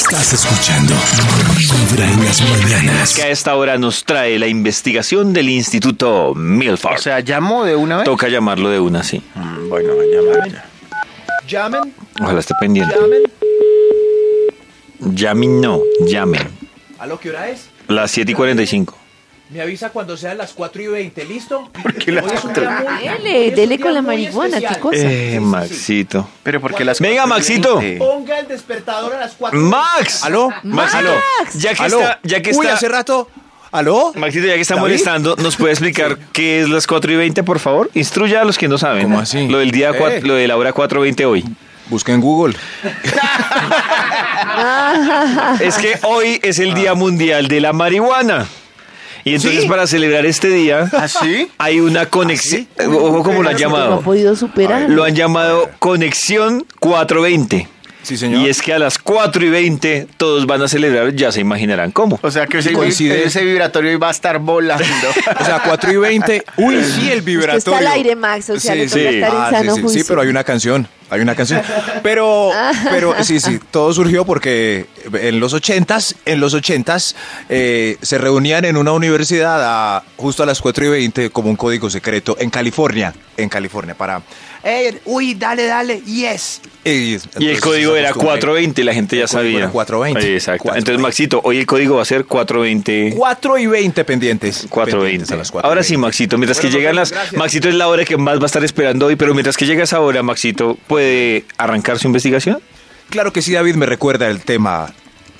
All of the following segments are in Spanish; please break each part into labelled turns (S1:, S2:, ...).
S1: Estás escuchando Vibra en las mañanas.
S2: Que a esta hora nos trae la investigación del Instituto Milford.
S3: O sea, llamó de una vez.
S2: Toca llamarlo de una, sí.
S3: Mm, Bueno, llamen ya.
S4: Llamen,
S2: Ojalá esté pendiente.
S4: llamen.
S2: Llamen, no, llamen.
S4: ¿A lo que hora es?
S2: Las 7 y 45.
S4: Me avisa cuando sean las 4 y 20, ¿listo?
S3: qué la
S4: Hoy es un día muy-
S5: Dele,
S4: es
S5: dele
S4: un
S5: con la marihuana,
S4: especial.
S5: qué cosa.
S2: Eh, Maxito.
S3: Pero porque las
S2: Venga, Maxito.
S4: Ponga el despertador a las 4 y
S2: Max.
S6: ¿Aló?
S2: Maxito, ya que
S6: ¿Aló?
S2: está, ya que
S6: Uy,
S2: está,
S6: hace rato. ¿Aló?
S2: Maxito, ya que está
S6: ¿David?
S2: molestando, ¿nos puede explicar qué es las 4 y 20, por favor? Instruya a los que no saben.
S6: ¿Cómo así?
S2: Lo del día,
S6: Eh.
S2: lo de la hora 4.20 hoy.
S6: Busca en Google.
S2: Es que hoy es el Día Mundial de la Marihuana. Y entonces
S6: ¿Sí?
S2: para celebrar este día
S3: ¿Ah, sí?
S2: hay una conexión, ojo como lo han
S5: No ha
S2: llamado.
S5: podido superar.
S2: Lo han llamado Conexión 420.
S6: Sí, señor.
S2: Y es que a las 4 y 20 todos van a celebrar, ya se imaginarán cómo.
S3: O sea que ese,
S6: coincide.
S3: ese vibratorio iba a estar volando.
S6: O sea, 4 y 20. Uy, sí, el
S5: Usted
S6: vibratorio.
S5: está al aire, Max, o sea, estar
S6: Ah, sí,
S5: sano
S6: sí,
S5: juicio.
S6: sí, pero hay una canción. Hay una canción. Pero, pero sí, sí, todo surgió porque en los ochentas, en los ochentas, eh, se reunían en una universidad a- justo a las 4 y 20 como un código secreto en California, en California, para... "Eh, uy, dale, dale, yes. Y,
S2: Y el código era
S6: costumbre.
S2: 420, la gente ya
S6: El
S2: sabía.
S6: era 420.
S2: Exacto.
S6: 420.
S2: Entonces, Maxito, hoy el código va a ser 420.
S6: 4 y 20 pendientes.
S2: 420.
S6: Pendientes a las 4 y
S2: Ahora sí,
S6: 20.
S2: Maxito, mientras
S6: Bueno,
S2: que llegan las...
S6: gracias.
S2: Maxito es la hora que más va a estar esperando hoy, pero mientras que llega esa hora, Maxito, ¿puede arrancar su investigación?
S6: Claro que sí, David me recuerda el tema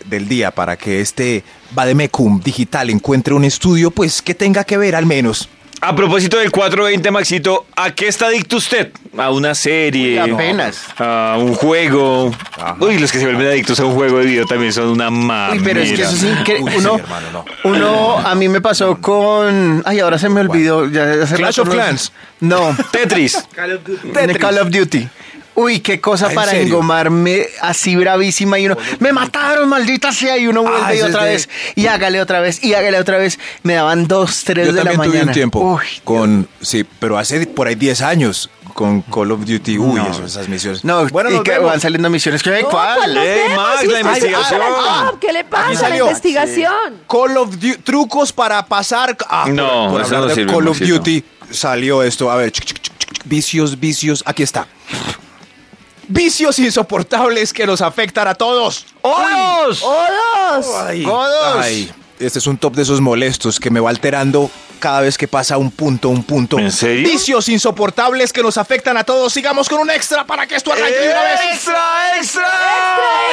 S6: del día para que este Bademecum digital encuentre un estudio, pues que tenga que ver al menos.
S2: A propósito del 420, Maxito, ¿a qué está adicto usted? ¿A una serie?
S3: Uy, apenas.
S2: ¿A un juego?
S6: Ajá.
S2: Uy, los que se vuelven adictos a un juego de video también son una mamera.
S3: Uy, pero es que eso es increíble.
S6: Uy, sí,
S3: Uno,
S6: hermano, no.
S3: uno, a mí me pasó con. Ay, ahora se me olvidó. Ya, hace
S6: Clash
S3: rato
S6: of
S3: no-
S6: Clans.
S3: No,
S2: Tetris.
S3: de Call of Duty. Uy, qué cosa
S6: Ah, ¿en
S3: para
S6: serio?
S3: engomarme así bravísima y uno, me mataron, maldita sea, y uno vuelve
S6: Ah,
S3: y
S6: ese es
S3: otra
S6: de-
S3: vez, y hágale otra vez, y hágale otra vez. Me daban dos, tres
S6: Yo
S3: de la
S6: también
S3: mañana.
S6: tuve un tiempo
S3: Uy,
S6: con, sí, pero hace por ahí 10 años con Call of Duty. Uy,
S3: No.
S6: eso, esas misiones.
S3: No,
S6: bueno,
S3: y
S6: nos
S3: que
S6: vemos.
S3: van saliendo misiones. ¿Qué?
S5: No,
S3: ¿Cuál?
S5: ¿cuál nos
S2: Ey,
S5: vemos?
S2: Max,
S5: Si
S2: la investigación.
S5: top, ¿Qué le pasa? La
S6: salió.
S5: investigación.
S6: Call of Duty, trucos para pasar. Ah,
S2: No,
S6: por, por
S2: eso
S6: hablar
S2: no
S6: de
S2: sirve,
S6: Call of
S2: Maxito.
S6: Duty salió esto. A ver, chic, chic, chic, chic, vicios, vicios. Aquí está. Vicios insoportables que nos afectan a todos.
S2: ¡Odos!
S5: ¡Odos!
S6: Ay,
S3: ¡Codos!
S6: ay, este es un top de esos molestos que me va alterando cada vez que pasa un punto, un punto.
S2: ¿En serio?
S6: Vicios insoportables que nos afectan a todos. Sigamos con un extra para que esto arranque de una vez.
S2: ¡Extra, extra!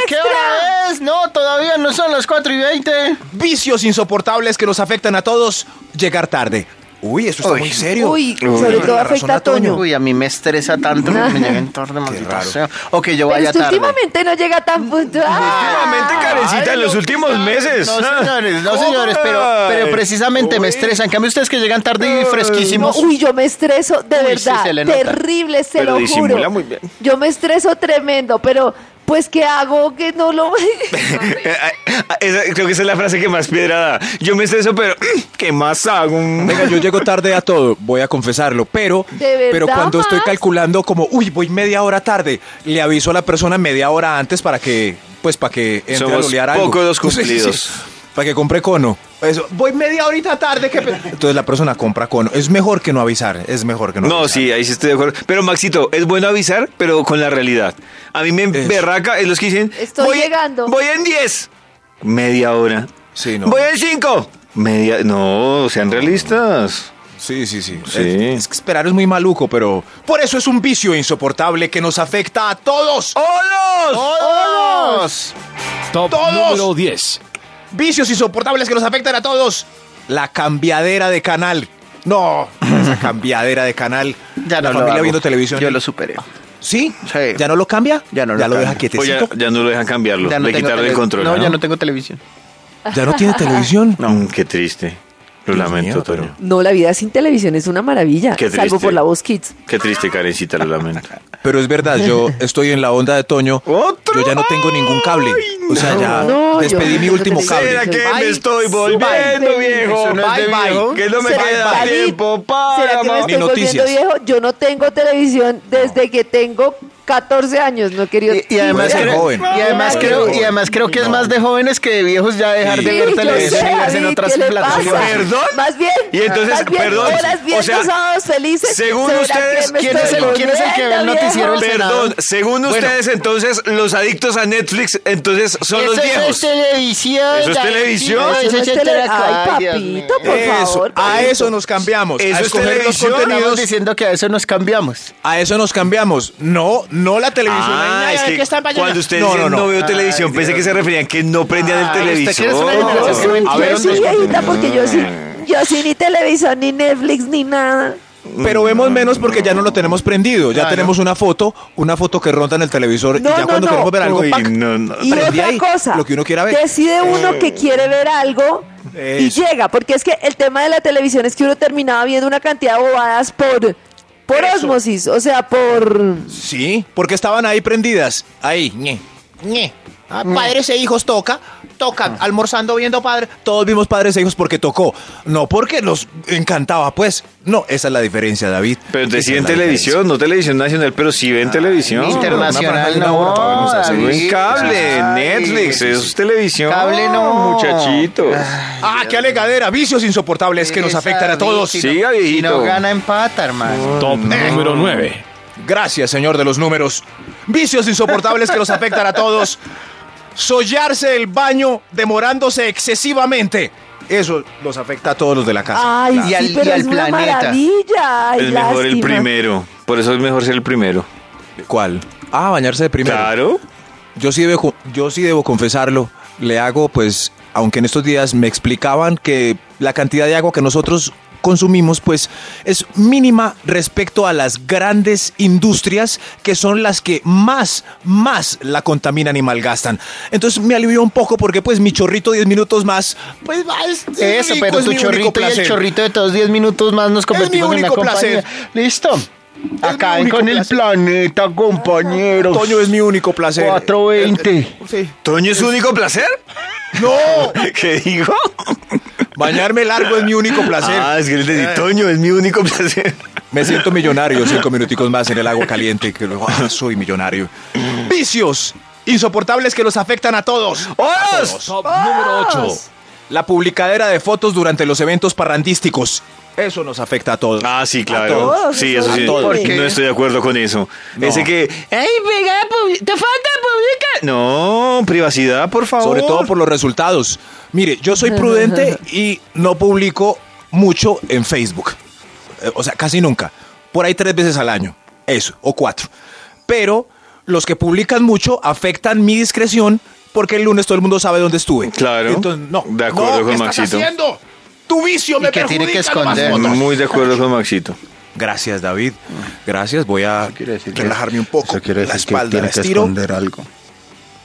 S3: ¿Qué hora es? No, todavía no son las 4 y 20.
S6: Vicios insoportables que nos afectan a todos. Llegar tarde. Uy, eso está
S3: Uy.
S6: muy serio.
S5: Uy,
S2: Uy.
S5: sobre todo afecta a
S6: Toño.
S3: Uy, a mí me estresa tanto que me lleguen tarde, maldita
S6: raro.
S3: sea. O que yo
S5: Pero
S3: vaya
S5: usted
S3: tarde.
S5: últimamente no llega tan puntual.
S2: Últimamente, Karencita, en los últimos meses.
S3: No, señores, no, señores, pero, pero precisamente me estresan. En cambio, ustedes que llegan tarde y
S5: No,
S3: fresquísimos.
S5: uy, yo me estreso, de
S3: Uy, sí,
S5: verdad,
S3: se
S5: terrible, se
S2: Pero
S5: lo juro.
S2: muy bien.
S5: Yo me estreso tremendo, pero pues ¿qué hago que no lo
S2: Esa- creo que esa es la frase que más piedra da. Yo me estreso, pero ¿qué más hago?
S6: Venga, yo llego tarde a todo, voy a confesarlo, pero,
S5: ¿De verdad,
S6: pero cuando estoy calculando como, uy, voy media hora tarde, le aviso a la persona media hora antes para que, pues, para que entre
S2: Somos
S6: a olear algo.
S2: poco los
S6: Sí, sí, sí. Para que compre cono. Eso, voy media horita tarde. qué pe-". Entonces la persona compra cono. Es mejor que no avisar, es mejor que no
S2: No,
S6: avisar.
S2: sí, ahí sí estoy de acuerdo. Pero Maxito, es bueno avisar, pero con la realidad. A mí me
S6: Eso.
S2: berraca es los que dicen...
S5: Estoy
S2: voy,
S5: llegando.
S2: Voy en 10. Media hora.
S6: Sí, no.
S2: Voy en 5. Media... No, sean realistas.
S6: Sí, sí, sí.
S2: Sí.
S6: Es, es que esperar es muy maluco, pero por eso es un vicio insoportable que nos afecta a todos.
S2: ¡Olos!
S3: ¡Todos!
S1: Top
S6: ¡Todos!
S1: número 10.
S6: Vicios insoportables que nos afectan a todos. La cambiadera de canal. No, esa cambiadera de canal.
S3: Ya no
S6: la
S3: lo
S6: familia
S3: hago.
S6: viendo televisión.
S3: Yo lo superé.
S6: ¿Sí?
S3: Sí.
S6: ¿Ya no lo cambia?
S3: Ya no lo
S6: ¿Ya lo deja
S2: ya,
S6: quietecito?
S2: ya no lo dejan cambiarlo.
S3: Ya no
S2: Le
S3: tengo
S2: quitaron el
S3: tele-
S2: control.
S3: No, ya no tengo televisión.
S6: ¿Ya no tiene televisión?
S2: No, qué triste. Lo
S6: Dios
S2: lamento,
S6: mío,
S2: Toño.
S5: No, la vida sin televisión es una maravilla,
S2: Qué
S5: salvo
S2: triste.
S5: por la voz Kids.
S2: Qué triste, Karencita, lo lamento.
S6: Pero es verdad, yo estoy en la onda de Toño.
S2: ¿Otro?
S6: Yo ya no tengo ningún cable. O sea, ya
S5: No,
S6: despedí
S5: yo-
S6: mi
S5: yo
S6: último
S5: tengo
S6: cable.
S2: ¿Será que me
S6: Bye.
S2: estoy volviendo,
S5: Bye.
S2: viejo?
S3: No es de
S2: bye, bye.
S3: viejo.
S2: Que no me
S5: ¿Será-
S2: queda
S5: David,
S2: tiempo para
S5: ¿Será que me
S2: más.
S6: Ni
S5: estoy volviendo
S6: noticias.
S5: viejo? Yo no tengo televisión desde que tengo 14 años, no he querido.
S3: Y, y además, creo,
S6: joven.
S3: y además
S5: No,
S3: creo,
S5: no.
S3: y además creo que es más de jóvenes que de viejos ya dejar de
S5: Sí,
S3: ver
S5: yo
S3: televisión
S5: sé,
S3: y
S5: David,
S3: otras
S5: ¿qué le
S3: plataformas.
S2: ¿Perdón?
S5: Más bien.
S2: Y entonces,
S5: más bien,
S2: perdón,
S5: Horas,
S2: o sea,
S5: sábados felices.
S2: según
S5: ¿Será
S2: ustedes,
S3: ¿quién es el- quién es el que ve el noticiero del
S2: Perdón, según ustedes, entonces, los adictos a Netflix, entonces, son los
S3: Eso
S2: viejos.
S3: es televisión.
S2: ¿Eso es televisión?
S3: Eso
S5: Eso
S3: es
S5: no es tele-
S3: televisión.
S5: Ay, papito, por
S6: Eso,
S5: favor.
S6: a eso nos cambiamos.
S2: ¿Eso
S6: a
S2: es televisión?
S3: Estamos diciendo que a eso nos cambiamos.
S6: A eso nos cambiamos. No, no la televisión.
S2: Ah,
S6: Ay,
S2: es que cuando ustedes
S6: No, no,
S2: no,
S6: no.
S2: veo televisión, pensé que se referían que no prendían el
S3: ¿usted
S2: televisor.
S3: no
S6: A ver,
S5: yo soy
S6: entonces,
S5: viejita porque yo sí, yo sí ni televisión, ni Netflix, ni nada.
S6: Pero vemos menos porque ya no lo tenemos prendido. Ya
S3: Claro.
S6: tenemos una foto, una foto que ronda en el televisor
S5: No,
S6: y ya
S5: no,
S6: cuando
S5: no.
S6: queremos ver algo,
S2: Uy,
S6: ¡pac!
S2: no, no.
S5: Y otra
S6: ahí
S5: cosa,
S6: lo que uno quiera ver.
S5: decide uno que quiere ver algo y
S6: Eso.
S5: llega, porque es que el tema de la televisión es que uno terminaba viendo una cantidad de bobadas por, por osmosis, o sea, por...
S6: Sí, porque estaban ahí prendidas. Ahí, ñe, ñe. Ah, padres e hijos toca, tocan, almorzando viendo padres. Todos vimos padres e hijos porque tocó. No porque nos encantaba, pues. No, esa es la diferencia, David.
S2: Pero te siguen
S6: la
S2: televisión, no televisión nacional, pero sí ven televisión.
S3: Internacional, no.
S2: Eso
S3: David.
S2: en cable,
S3: Ay,
S2: Netflix, eso es televisión.
S3: Cable no.
S2: Muchachitos.
S6: diferencia. Ah, qué alegadera. Vicios insoportables que nos afectan a todos.
S3: si
S2: Siga,
S3: no- Si
S2: viejito.
S3: no gana, empata, hermano.
S1: Top número 9.
S6: Gracias, señor de los números. Vicios insoportables que nos afectan a todos. Sollarse el baño demorándose excesivamente. Eso nos afecta a todos los de la casa.
S5: Ay,
S6: Claro.
S3: Y al-
S5: pero
S3: y al
S5: es una
S3: planeta.
S5: maravilla. Ay,
S2: Es mejor el primero. Por eso es mejor ser el primero.
S6: ¿Cuál? Ah, bañarse de primero.
S2: Claro.
S6: Yo sí debo, yo sí debo confesarlo. Le hago, pues, aunque en estos días me explicaban que la cantidad de agua que nosotros consumimos, pues, es mínima respecto a las grandes industrias que son las que más, más la contaminan y malgastan. Entonces me alivió un poco porque, pues, mi chorrito 10 minutos más, pues, va, es- es
S3: Eso,
S6: rico,
S3: pero
S6: es
S3: tu
S6: mi único
S3: chorrito y el chorrito de todos 10 minutos más nos convertimos en una
S6: único placer.
S3: compañía. Listo. Acaben
S6: único
S3: con el planeta, compañeros.
S6: Toño es mi único placer.
S3: 420.
S6: Sí.
S2: ¿Toño es su único placer?
S6: No,
S2: ¿Qué dijo?
S6: bañarme largo es mi único placer.
S2: Ah, es que le entendí. Toño es mi único placer.
S6: Me siento millonario cinco minuticos más en el agua caliente. Que luego, ah, soy millonario. Vicios insoportables que los afectan a todos.
S2: ¡Oros!
S1: Top número 8.
S6: La publicadera de fotos durante los eventos parrandísticos. Eso nos afecta a todos.
S2: Ah, sí,
S5: A
S2: claro.
S5: todos,
S2: Sí,
S5: eso
S2: sí. No estoy de acuerdo con eso.
S6: No.
S2: Ese que. ¡Ay, pega, te falta publicar! No, privacidad, por favor.
S6: Sobre todo por los resultados. Mire, yo soy prudente y no publico mucho en Facebook. Eh, O sea, casi nunca. Por ahí tres veces al año. Eso, o cuatro. Pero los que publican mucho afectan mi discreción porque el lunes todo el mundo sabe dónde estuve.
S2: Claro.
S6: Entonces, no.
S2: De acuerdo
S6: no,
S2: con
S6: ¿qué
S2: Maxito.
S6: estás haciendo? Tu vicio me
S3: que tiene que
S6: perjudica, no más
S3: esconder.
S2: Muy de acuerdo con Maxito.
S6: Gracias, David. Gracias. Voy a
S7: que-
S6: relajarme un poco.
S7: Eso quiere
S6: la
S7: decir que
S6: espalda,
S7: tiene
S6: la
S7: que
S6: estiro.
S7: esconder algo.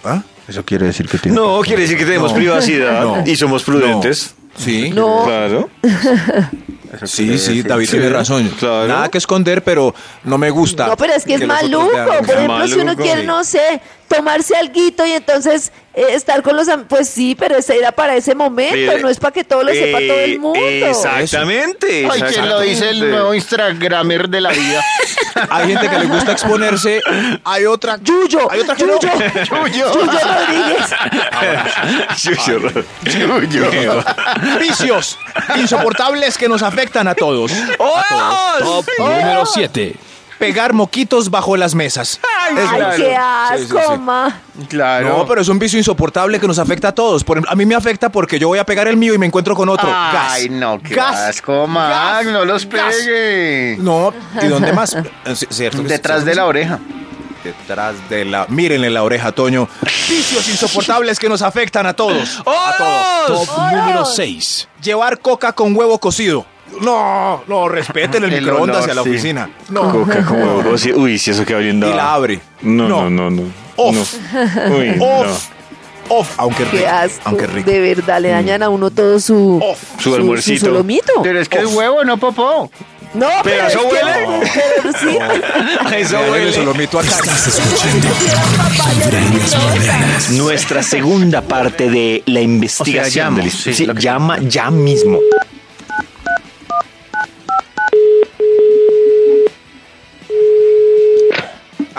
S6: ¿Ah?
S7: Eso quiere decir que tiene
S2: No, quiere decir que tenemos
S6: No.
S2: privacidad
S6: No.
S2: y somos prudentes.
S6: Sí.
S5: No,
S2: Claro.
S7: Eso
S6: Sí, sí,
S7: decir-
S6: David tiene razón.
S2: claro.
S6: Nada que esconder, pero no me gusta.
S5: no, pero es que es maluco. Por ejemplo, si uno quiere, no sé, tomarse alguito y entonces eh, estar con los Pues sí, pero ese era para ese momento,
S2: Eh,
S5: no es para que todo lo sepa todo el
S2: eh,
S5: mundo.
S2: Exactamente.
S3: Ay, ¿quién lo dice el nuevo Instagramer de la vida?
S6: Hay gente que le gusta exponerse. Hay otra.
S5: Yuyo,
S6: Hay otra que no.
S5: Yuyo, Yuyo Rodríguez.
S2: Yuyo.
S6: Vicios insoportables que nos afectan a todos.
S2: ¡Oros!
S1: Top número 7.
S6: Pegar moquitos bajo las mesas.
S5: Ay,
S3: claro.
S5: qué asco,
S6: sí, sí.
S5: ma.
S3: Claro.
S6: No, pero es un vicio insoportable que nos afecta a todos. Por ejemplo, a mí me afecta porque yo voy a pegar el mío y me encuentro con otro.
S3: Ay,
S6: Gas.
S3: no, qué
S6: Gas.
S3: asco, Mac,
S6: Gas.
S3: no los
S6: Gas.
S3: pegue.
S6: No, ¿y dónde más? Eh, c- ¿Cierto que-
S3: Detrás
S6: cierto
S3: de la oreja.
S6: Detrás de la. Mírenle la oreja, Toño. Vicios insoportables que nos afectan a todos. A todos.
S1: Top número 6.
S6: Llevar coca con huevo cocido. No, no, respeten el,
S3: El
S6: microondas
S3: olor,
S6: y a la
S3: sí.
S6: oficina. No.
S2: Coca Uy, si eso queda bien
S6: Y la abre.
S2: No,
S6: No.
S2: no, no, no.
S6: Off.
S2: No. Uy, no.
S6: Off. Off. Aunque rico.
S5: Qué asco.
S6: Aunque rico.
S5: De verdad, le dañan a uno todo su,
S6: Off.
S2: Su almuercito.
S5: Su solomito.
S3: Pero es que es huevo, no popó.
S5: No, pero,
S2: eso huele.
S5: pero sí.
S2: Eso huele.
S6: el solomito acá.
S1: Estás escuchando.
S2: Nuestra segunda parte de la investigación.
S3: llamo,
S2: del-
S3: sí,
S2: sí,
S3: lo que-
S2: llama ya mismo.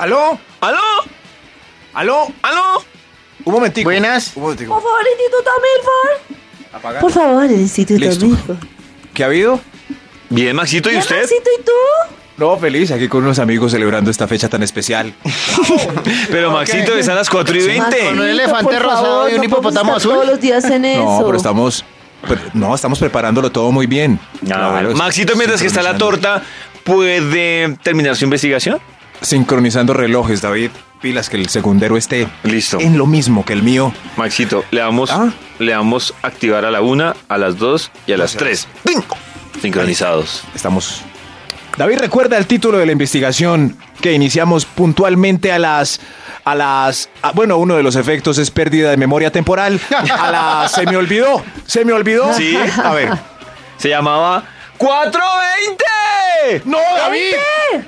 S6: ¿Aló?
S2: ¿Aló?
S6: ¿Aló?
S2: ¿Aló?
S6: Un momentico.
S3: Buenas.
S6: Un momentico.
S5: Por favor, Instituto Milford.
S6: Apaga.
S5: Por favor, Instituto
S6: Listo.
S5: Milford.
S6: ¿Qué ha habido?
S2: Bien, Maxito, ¿y
S5: ¿Ya,
S2: usted?
S5: Maxito, ¿y tú?
S6: No, feliz, aquí con unos amigos celebrando esta fecha tan especial.
S2: Pero Maxito, es a las 4 y 20.
S3: Con un elefante rosado
S5: favor,
S3: y un
S5: no
S3: hipopótamo azul.
S5: Todos los días en eso.
S6: No, pero estamos. pero- no, estamos preparándolo todo muy bien. Claro,
S2: Maxito, mientras que está la torta, ¿puede terminar su investigación?
S6: Sincronizando relojes, David. Pilas que el segundero esté
S2: Listo.
S6: en lo mismo que el mío.
S2: Maxito, le damos,
S6: Ah.
S2: le damos activar a la una, a las dos y a las tres. ¡Ping! Sincronizados.
S6: Estamos. David recuerda el título de la investigación que iniciamos puntualmente a las. A las. a- bueno, uno de los efectos es pérdida de memoria temporal. A las. Se me olvidó. Se me olvidó.
S2: Sí.
S6: A ver.
S2: Se llamaba 420.
S6: ¡No, David!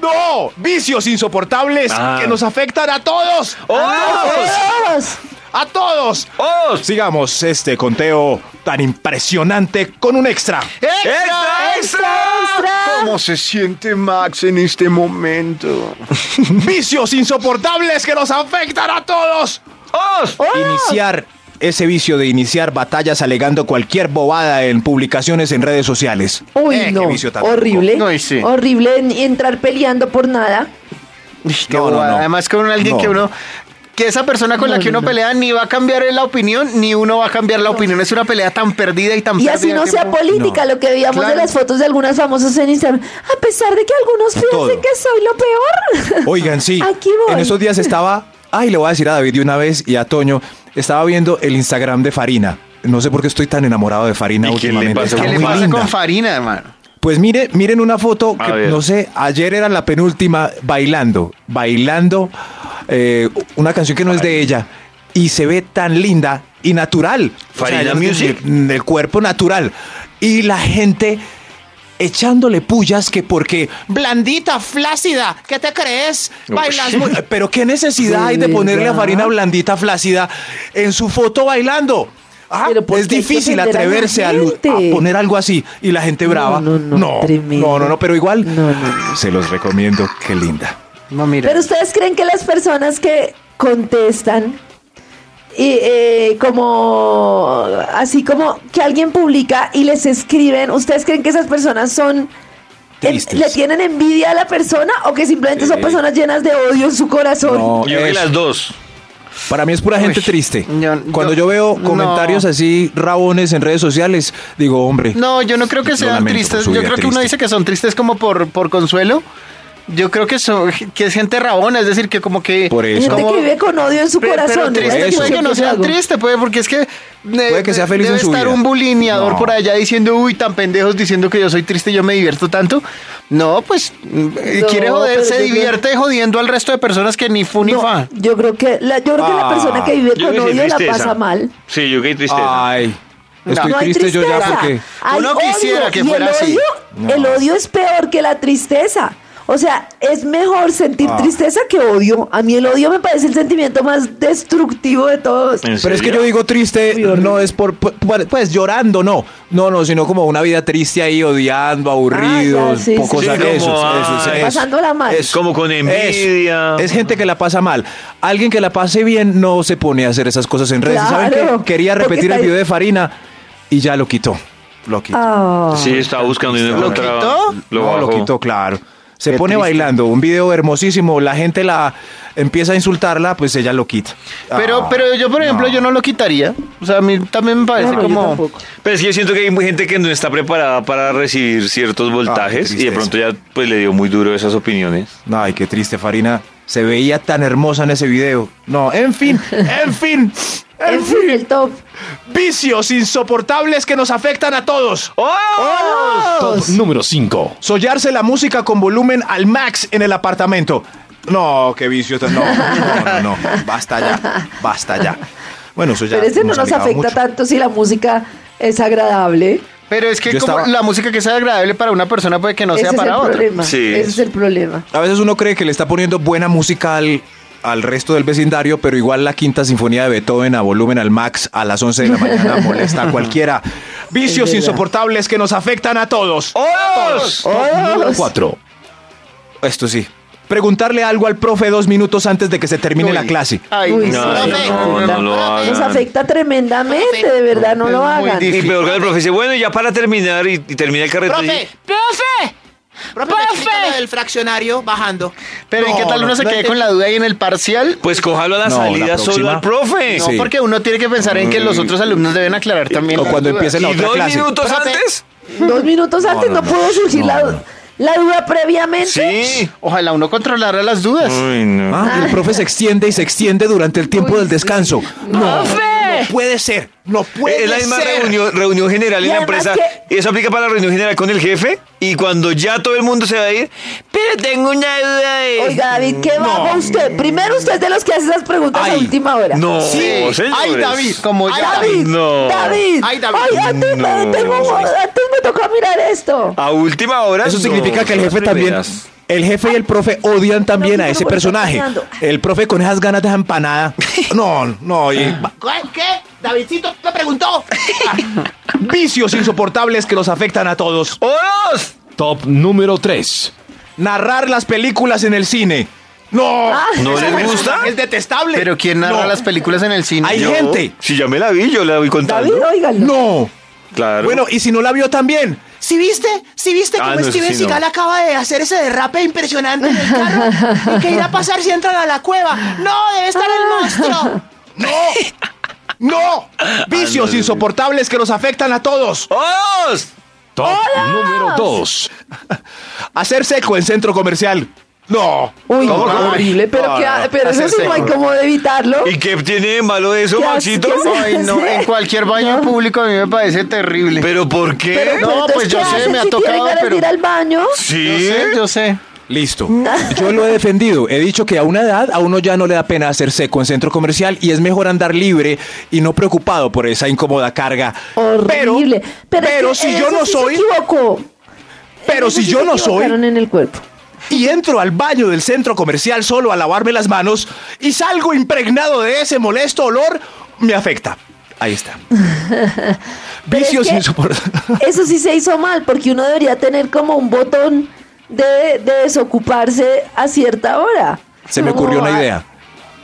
S6: ¡No! Vicios insoportables
S2: Ah.
S6: que nos afectan a todos.
S2: ¡Oh!
S5: ¡Todos!
S6: ¡A todos!
S2: ¡Oh!
S6: Sigamos este conteo tan impresionante con un extra.
S2: ¡Extra, extra!
S5: ¡Extra!
S7: se siente Max en este momento?
S6: Vicios insoportables que nos afectan a todos.
S2: ¡Os!
S6: Iniciar ese vicio de iniciar batallas alegando cualquier bobada en publicaciones en redes sociales.
S5: Uy,
S6: Eh, qué
S5: no.
S6: vicio tan
S5: Horrible.
S3: No, y sí.
S5: Horrible en- entrar peleando por nada.
S3: Qué
S6: No, no.
S3: Además con alguien
S6: No.
S3: que uno que esa persona con la que
S5: no,
S3: uno
S5: no.
S3: pelea ni va a cambiar la opinión ni uno va a cambiar la opinión. Es una pelea tan perdida y tan
S5: Y así no
S3: de
S5: sea
S3: tiempo.
S5: política,
S6: No.
S5: lo que veíamos de
S3: Claro.
S5: las fotos de algunas famosas en Instagram. A pesar de que algunos piensen que soy lo peor.
S6: Oigan, sí.
S5: Aquí voy.
S6: En esos días estaba. Ay, le voy a decir a David de una vez y a Toño. Estaba viendo el Instagram de Farina. No sé por qué estoy tan enamorado de Farina
S2: ¿Y qué le
S6: últimamente.
S2: pasa
S3: ¿Qué le pasa con Farina, hermano?
S6: Pues mire, miren una foto que no sé, ayer era la penúltima bailando, bailando eh, una canción que no es de ella y se ve tan linda y natural.
S2: Farina Music.
S6: tiene El, cuerpo natural y la gente echándole pullas que porque blandita, flácida, ¿qué te crees? Bailas muy... Pero qué necesidad hay de
S5: ¿De
S6: ponerle a? Farina blandita, flácida en su foto bailando. Ah,
S5: Pero ¿por
S6: es difícil atreverse a, poner algo así y la gente brava.
S5: no, no,
S6: no, no, no, no, pero igual
S5: No, no, no.
S6: se los recomiendo. Qué linda.
S3: No, mira.
S5: Pero ustedes creen que las personas que contestan y eh, como así como que alguien publica y les escriben, ¿ustedes creen que esas personas son en- le tienen envidia a la persona o que simplemente son personas llenas de odio en su corazón?
S6: No,
S2: Yo creo que
S6: es-
S2: las dos.
S6: Para mí es pura gente
S3: Uy,
S6: triste.
S3: yo-
S6: Cuando
S3: yo-
S6: yo, veo
S3: no.
S6: comentarios así rabones en redes sociales, digo, hombre.
S3: No, yo no creo que sean tristes. Yo creo que uno dice que son tristes como por, por consuelo. Yo creo que son que es gente rabona, es decir, que como que
S6: Por eso.
S5: gente
S3: como-
S5: que vive con odio en su
S3: Pero, pero
S5: corazón.
S3: triste
S6: Por eso.
S3: puede que no sea triste, puede, porque es que eh,
S6: Puede que sea feliz
S3: debe
S6: en su
S3: estar
S6: vida.
S3: un bulineador
S6: No.
S3: por allá diciendo, uy, tan pendejos, diciendo que yo soy triste y yo me divierto tanto. No, pues eh,
S5: No,
S3: quiere joder,
S5: pero
S3: se
S5: creo-
S3: divierte jodiendo al resto de personas que ni fu ni
S5: No,
S3: fa.
S5: yo creo que la, yo creo que la
S6: Ah,
S5: persona que vive con odio la pasa mal.
S2: Sí, yo que tristeza.
S6: Ay, estoy
S5: no
S6: triste yo ya porque.
S5: Hay
S3: Uno quisiera
S5: odio,
S3: que fuera
S5: el
S3: así.
S6: No.
S5: El odio es peor que la tristeza. O sea, es mejor sentir
S6: Ah.
S5: tristeza que odio. A mí el odio me parece el sentimiento más destructivo de todos.
S2: ¿En
S6: Pero es que yo digo triste, no es por, pues llorando, no. No, no, sino como una vida triste ahí, odiando, aburridos,
S5: Ah, sí,
S6: pocos
S2: sí. Sí, como,
S6: eso, eso,
S2: ay,
S6: eso.
S5: pasándola mal.
S2: Como con envidia.
S6: Es, es gente que la pasa mal. Alguien que la pase bien no se pone a hacer esas cosas en redes. ¿Saben qué? Quería repetir el
S5: ahí-
S6: video de Farina y ya lo quitó. Lo quitó.
S5: Ah.
S2: Sí, estaba buscando y no
S3: ¿Lo
S2: encontraba.
S3: quitó?
S2: Lo
S6: no, lo quitó, claro. Se
S3: Qué
S6: pone
S3: triste.
S6: bailando, un video hermosísimo, la gente la empieza a insultarla, pues ella lo quita.
S3: Pero,
S6: Ah,
S3: pero yo, por ejemplo, yo no lo quitaría. O sea, a mí también me parece
S5: No, no,
S3: como...
S2: Pero es que yo siento que hay gente que no está preparada para recibir ciertos voltajes y de pronto ya pues le dio muy duro esas opiniones.
S6: Ay, qué triste, Farina. Se veía tan hermosa en ese video. No, en fin, en fin, en
S5: En fin,
S6: fin.
S5: el top.
S6: Vicios insoportables que nos afectan a todos.
S1: Top número 5.
S6: Sollarse la música con volumen al max en el apartamento. No, qué vicio. No, no, no, no. Basta ya. Basta ya. Bueno, eso ya.
S5: Pero ese no nos afecta
S6: mucho.
S5: tanto si la música es agradable.
S3: Pero es que
S6: Yo
S3: como
S6: estaba-
S3: la música que sea agradable para una persona puede que no
S5: Ese
S3: sea
S5: es
S3: para
S5: el
S3: otra.
S5: problema.
S2: Sí.
S5: Ese es el problema.
S6: A veces uno cree que le está poniendo buena música al, al resto del vecindario, pero igual la quinta sinfonía de Beethoven a volumen al max a las 11 de la mañana molesta a cualquiera. Vicios insoportables que nos afectan a todos.
S2: ¡Todos!
S1: Top número 4.
S6: Esto sí. preguntarle algo al profe dos minutos antes de que se termine
S3: Uy.
S6: la clase.
S3: Ay,
S5: Uy,
S2: No,
S5: sí,
S2: no, no, no lo
S5: Nos
S2: hagan.
S5: afecta tremendamente, de verdad, no
S3: Es
S5: lo hagan.
S2: Y peor que el profe dice, bueno, y ya para terminar y, y termina el carrete.
S4: ¡Profe!
S8: ¡Profe!
S4: ¡Profe! lo del fraccionario bajando.
S3: Pero ¿y qué tal
S6: No,
S3: uno se
S6: no,
S3: quede
S6: no,
S3: con la duda ahí en el parcial?
S2: Pues cójalo a la
S6: No, la
S2: salida solo
S6: próxima.
S2: al profe.
S3: No,
S6: Sí.
S3: porque uno tiene que pensar en que los otros alumnos deben aclarar también.
S6: O
S3: las
S6: cuando
S3: dudas.
S6: empiece la
S2: ¿Y
S6: otra
S2: dos
S6: clase.
S2: minutos
S4: Profe.
S2: antes?
S5: Dos minutos antes no,
S6: no,
S5: pudo surgir
S6: no,
S5: la,
S6: no.
S5: la duda previamente.
S2: Sí.
S3: Ojalá uno controlara las dudas.
S2: Uy, no.
S6: Ah, el profe se extiende y se extiende durante el tiempo del descanso. No, no puede ser. No puede
S2: Es la misma
S6: ser.
S2: reunión, reunión general
S5: Y
S2: en la empresa. Y eso aplica para la reunión general con el jefe. Y cuando ya todo el mundo se va a ir, pero tengo una duda de...
S5: Oiga, David, ¿qué va usted? Primero usted es de los que hace esas preguntas a
S6: Ay,
S5: última hora.
S2: No,
S3: Sí.
S2: señores.
S3: Ay, David, como ya.
S5: David,
S2: No.
S5: David,
S4: Ay, David.
S5: antes, me,
S2: No.
S5: tengo- antes me tocó mirar esto.
S2: A última hora.
S6: Eso
S2: no,
S6: significa que el jefe también.
S2: primeras.
S6: El jefe y el profe odian también a ese personaje. El profe con esas ganas de empanada. No, no, y
S4: ¿Qué? ¿Qué? Davidcito me preguntó.
S6: vicios insoportables que nos afectan a todos.
S2: ¡Oros!
S1: Top número 3.
S6: Narrar las películas en el cine. No,
S2: ¿No les gusta?
S6: es detestable.
S3: Pero ¿quién narra
S6: No.
S3: las películas en el cine?
S6: Hay
S2: Yo,
S6: gente.
S2: Si ya me la vi, yo la voy contando.
S5: David.
S6: No.
S2: Claro.
S6: Bueno, y si no la vio también.
S4: ¿Sí viste? ¿Sí viste
S2: Ah,
S4: cómo
S2: no, eso
S4: Steven
S2: sí no.
S4: Seagal acaba de hacer ese derrape impresionante en el carro? ¿Y qué irá a pasar si entran a la cueva? ¡No! ¡Debe estar el monstruo!
S6: No. No. Vicios insoportables que nos afectan a todos.
S2: ¡Oros!
S1: Top número 2.
S6: Hacer seco en centro comercial. No.
S5: Uy,
S2: ¿Cómo, cómo?
S5: horrible, pero,
S2: No,
S5: que,
S2: no.
S5: pero eso sí no hay como de evitarlo.
S2: ¿Y qué tiene de malo de eso,
S5: ¿Qué hace-
S2: Maxito?
S3: Ay, no, en cualquier baño
S5: No.
S3: público a mí me parece terrible.
S2: ¿Pero por qué?
S5: Pero, pero
S3: No, pues yo
S5: ¿qué
S3: sé, me ha
S5: si
S3: tocado, pero-
S5: ir al baño?
S3: Yo
S2: sí.
S3: sé, yo sé.
S6: Listo. Yo lo he defendido. He dicho que a una edad a uno ya no le da pena hacer seco en centro comercial y es mejor andar libre y no preocupado por esa incómoda carga.
S5: Horrible.
S6: Pero, si yo no
S5: sí
S6: soy,
S5: Se equivocó.
S6: pero si
S5: sí
S6: yo
S5: se
S6: no soy
S5: en el cuerpo.
S6: Y entro al baño del centro comercial solo a lavarme las manos y salgo impregnado de ese molesto olor, me afecta. Ahí está.
S5: Es
S6: Vicios
S5: que
S6: insoportables.
S5: Eso sí se hizo mal, porque uno debería tener como un botón de, de desocuparse a cierta hora.
S6: Se me ocurrió una idea.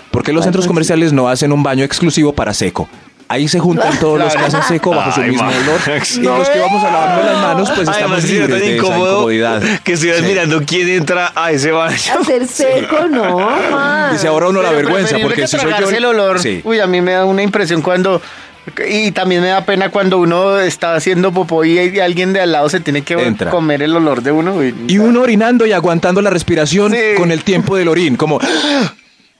S6: ¿Por qué los
S5: ¿Cuál,
S6: centros comerciales no hacen un baño exclusivo para seco? Ahí se juntan todos los que hacen seco bajo su
S2: Ay,
S6: mismo olor. Y los que vamos a lavarnos las manos, pues
S2: Además,
S6: estamos
S2: sí, era
S6: libres
S2: tan
S6: de esa
S2: incómodo
S6: incomodidad.
S2: que estuvieras
S6: Sí.
S2: mirando quién entra a ese baño.
S5: Hacer seco, no, man.
S6: Dice ahora uno la
S3: Pero
S6: vergüenza,
S3: preferible
S6: porque
S3: que
S6: si soy yo.
S3: tragarse el olor.
S6: Sí.
S3: Uy, a mí me da una impresión cuando. Y también me da pena cuando uno está haciendo popó y alguien de al lado se tiene que
S6: Entra.
S3: comer el olor de uno. uy,
S6: Y uno orinando y aguantando la respiración
S3: Sí.
S6: con el tiempo del orín, como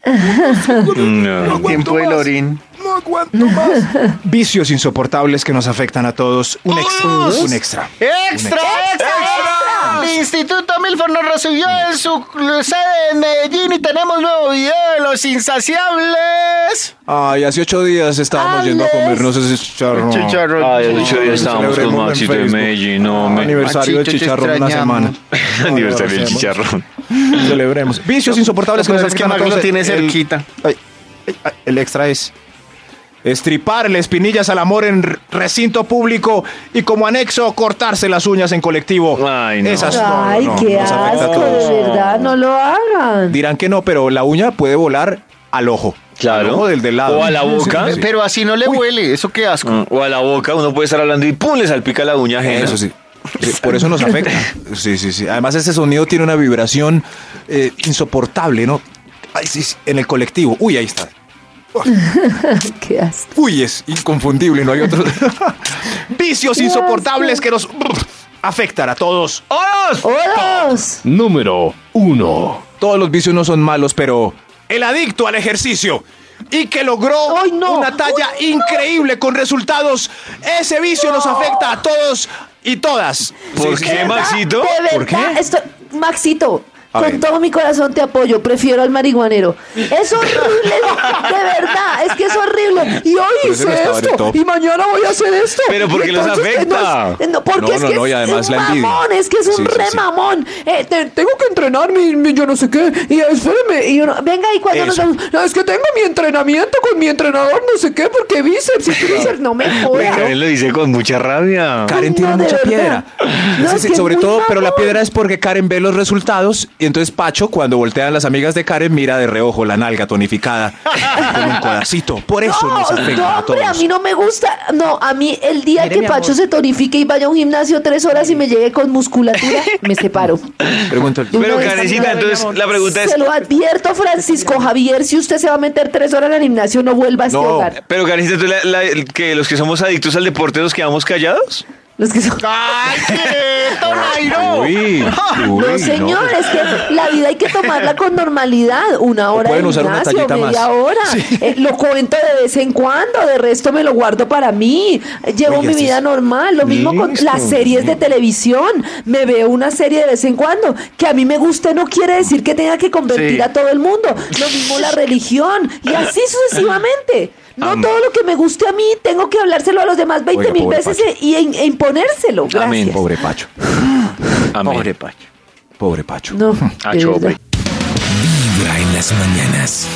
S2: No.
S3: el tiempo del orín.
S6: No aguanto más. Vicios insoportables que nos afectan a todos. Un extra. Un extra.
S3: ¡Extra, extra! El Instituto Milford nos recibió en su sede en Medellín y tenemos nuevo video de los insaciables.
S6: Ay, hace ocho días estábamos yendo a comernos ese chicharrón.
S3: Chicharrón.
S2: Ay, el ocho días estábamos con
S6: Celebremos en
S2: Maxito en
S6: Facebook.
S2: Medellín. No, me...
S6: Aniversario del
S3: Maxito, te
S6: chicharrón una
S3: extrañamos.
S6: semana.
S2: Aniversario del chicharrón.
S6: Celebremos. Vicios insoportables que
S3: Lo
S6: nos
S3: peor es que
S6: afectan a todos.
S3: lo tiene
S6: El-
S3: cerquita.
S6: Ay, ay, ay, el extra es estriparle espinillas al amor en recinto público y como anexo cortarse las uñas en colectivo.
S2: Ay, no.
S6: Esas no,
S5: Ay,
S6: no,
S5: qué
S6: nos afecta a
S5: asco,
S6: todos.
S5: de verdad, no lo hagan.
S6: Dirán que no, pero la uña puede volar al ojo.
S2: Claro.
S6: Ojo del del lado.
S2: O a la boca.
S6: Sí.
S3: Pero así no le huele, eso qué asco.
S2: Mm, O a la boca, uno puede estar hablando y ¡pum! le salpica la uña ajena.
S6: Eso sí. Sí, Por eso nos afecta. Sí, sí, sí. Además, ese sonido tiene una vibración eh, insoportable, ¿no? Ay, sí, sí, en el colectivo. Uy, ahí está.
S5: Qué asco.
S6: Uy, es inconfundible, no hay otro. Vicios
S5: Qué
S6: insoportables
S5: asco.
S6: que nos afectan a todos.
S2: ¡Oros!
S5: ¡Oros!
S1: Número 1.
S6: Todos los vicios no son malos, pero el adicto al ejercicio y que logró
S5: ¡Ay, no!
S6: una talla increíble con resultados, ese vicio nos afecta a todos y todas.
S2: ¿Por
S6: Sí,
S2: qué. Maxito?
S5: De
S6: ¿Por qué?
S5: verdad, esto, Maxito,
S6: A
S5: con
S6: ver.
S5: todo mi corazón te apoyo, prefiero al marihuanero. Es horrible, de verdad, es que es horrible. Y hoy hice
S6: no
S5: esto, y mañana voy a hacer esto.
S2: Pero ¿por
S5: Y
S2: qué los
S5: entonces, eh, no es-
S2: afecta?
S5: eh, no, porque
S6: No,
S5: es
S6: no,
S5: que
S6: no, y
S5: es
S6: además la envidia.
S5: mamón, es que es un
S6: Sí, sí,
S5: re
S6: sí.
S5: mamón. Eh, te- tengo que entrenar mi, mi yo no sé qué. Y espérame, y uno, venga, y cuando nos vamos, no, es que tengo mi entrenamiento con mi entrenador, no sé qué, porque bíceps y tríceps, no me jodas.
S2: Karen lo dice con mucha rabia.
S6: Karen tiene mucha
S5: verdad.
S6: piedra.
S5: Es que
S6: sobre todo, pero la piedra es porque Karen ve los resultados Y entonces Pacho, cuando voltean las amigas de Karen, mira de reojo la nalga tonificada con un codacito. Por eso
S5: No,
S6: nos afecta
S5: no,
S6: a
S5: hombre, a mí no me gusta. No, a mí el día
S4: Mire,
S5: que Pacho se tonifique y vaya a un gimnasio tres horas y me llegue con musculatura, me separo.
S2: Pero Karencita, entonces
S4: amor.
S2: la pregunta es,
S5: Se lo advierto, Francisco Javier, si usted se va a meter tres horas al gimnasio, no vuelva a este
S6: No,
S5: hogar.
S2: pero Karencita, ¿tú la- la- que los que somos adictos al deporte nos quedamos callados?
S5: Los que son...
S3: ¡Ay, quieto, Nairo!
S6: Uy, uy,
S5: No, señor, es que la vida hay que tomarla con normalidad. Una hora de
S6: usar
S5: gimnasio, media
S6: más.
S5: hora. Eh, lo cuento de vez en cuando, de resto me lo guardo para mí. Llevo mi vida
S6: es-
S5: normal. Lo mismo con las series de televisión. Me veo una serie de vez en cuando. Que a mí me guste no quiere decir que tenga que convertir
S2: Sí.
S5: a todo el mundo. Lo mismo la religión. Y así sucesivamente. No todo lo que me guste a mí tengo que hablárselo a los demás 20
S6: Oiga,
S5: mil veces
S6: Pacho.
S5: e, y, e imponérselo. Gracias.
S2: Amén,
S6: Pobre Pacho.
S2: Pobre Pacho.
S6: Pobre Pacho.
S5: No,
S2: Ah.
S1: Vibra en las mañanas.